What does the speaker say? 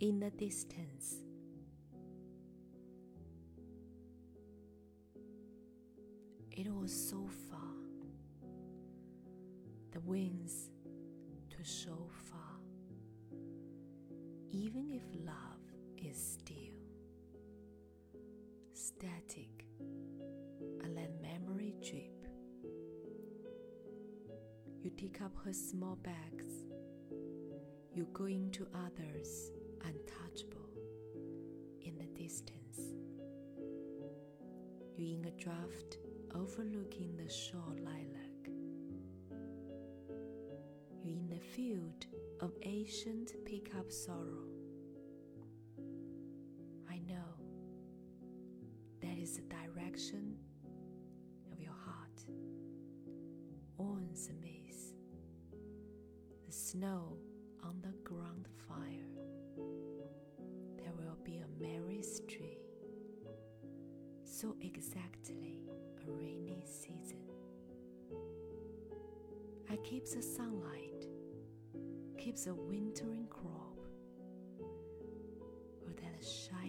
in the distance. It was so far, the winds to so far, even if love is still static and let memory drip. You take up her small bags, you go into others untouchable in the distance. You in a draft overlooking the shore lilac. You in the field of ancient pickup sorrow. I know that is the direction of your heart. A maze. The snow on the ground fire. so exactly a rainy season. I keep the sunlight, keep the wintering crop, or that shine.